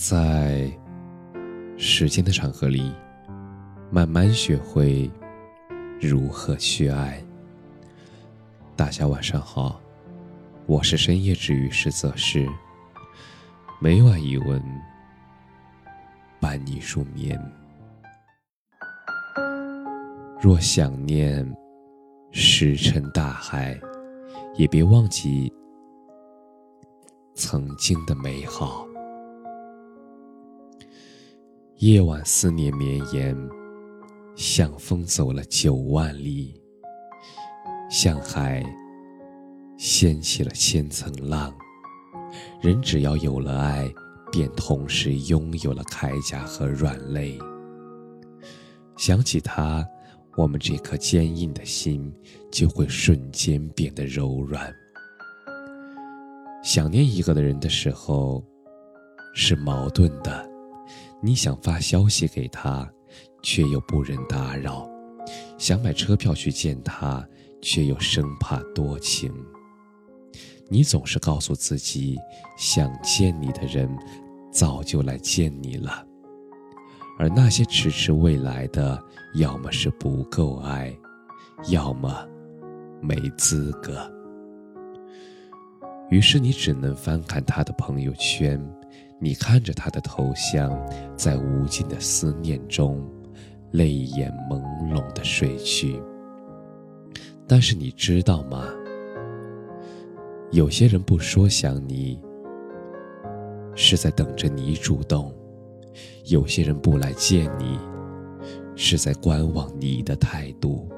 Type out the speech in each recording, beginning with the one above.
在时间的长河里，慢慢学会如何去爱。大家晚上好，我是深夜治愈师泽师，每晚一文伴你入眠。若想念石沉大海，也别忘记曾经的美好。夜晚思念绵延，像风走了九万里，像海掀起了千层浪。人只要有了爱，便同时拥有了铠甲和软肋。想起他。我们这颗坚硬的心就会瞬间变得柔软。想念一个的人的时候，是矛盾的。你想发消息给他，却又不忍打扰；想买车票去见他，却又生怕多情。你总是告诉自己，想见你的人早就来见你了。而那些迟迟未来的，要么是不够爱，要么没资格。于是你只能翻看他的朋友圈，你看着他的头像，在无尽的思念中，泪眼朦胧的睡去。但是你知道吗？有些人不说想你，是在等着你主动。有些人不来见你，是在观望你的态度。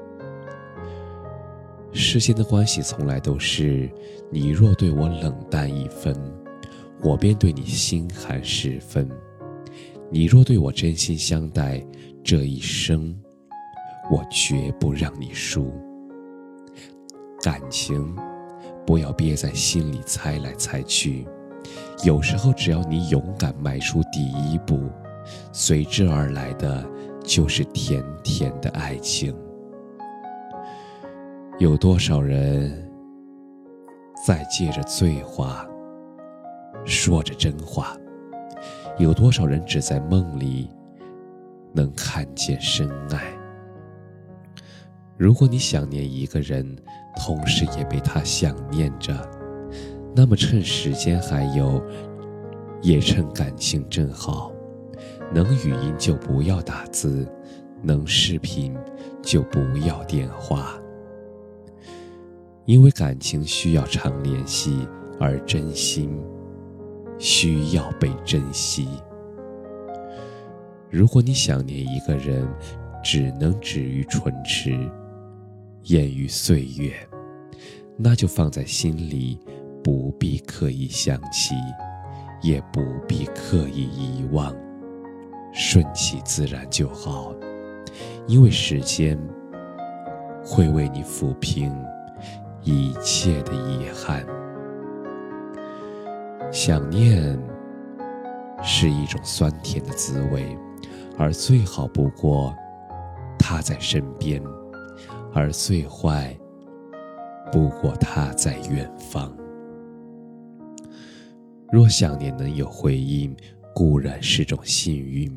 世间的关系从来都是，你若对我冷淡一分，我便对你心寒十分；你若对我真心相待，这一生，我绝不让你输。感情，不要憋在心里猜来猜去。有时候，只要你勇敢迈出第一步，随之而来的就是甜甜的爱情。有多少人在借着醉话说着真话？有多少人只在梦里能看见深爱？如果你想念一个人，同时也被他想念着。那么，趁时间还有，也趁感情正好，能语音就不要打字，能视频就不要电话，因为感情需要常联系，而真心需要被珍惜。如果你想念一个人，只能止于唇齿，掩于岁月，那就放在心里。不必刻意想起，也不必刻意遗忘，顺其自然就好。因为时间会为你抚平一切的遗憾。想念是一种酸甜的滋味，而最好不过他在身边；而最坏不过他在远方。若想念能有回应，固然是种幸运；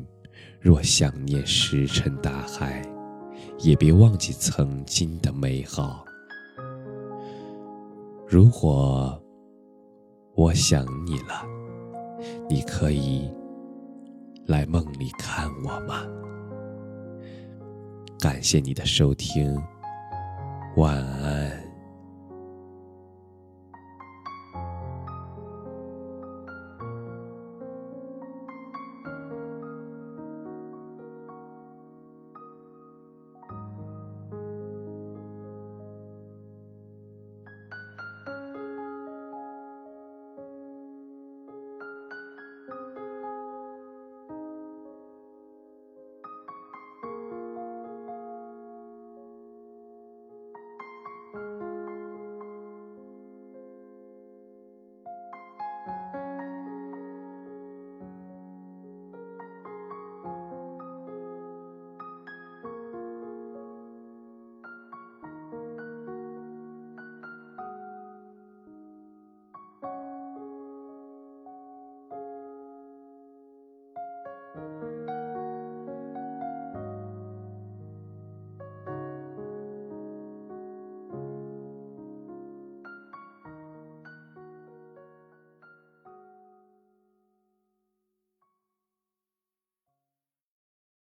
若想念石沉大海，也别忘记曾经的美好。如果我想你了，你可以来梦里看我吗？感谢你的收听，晚安。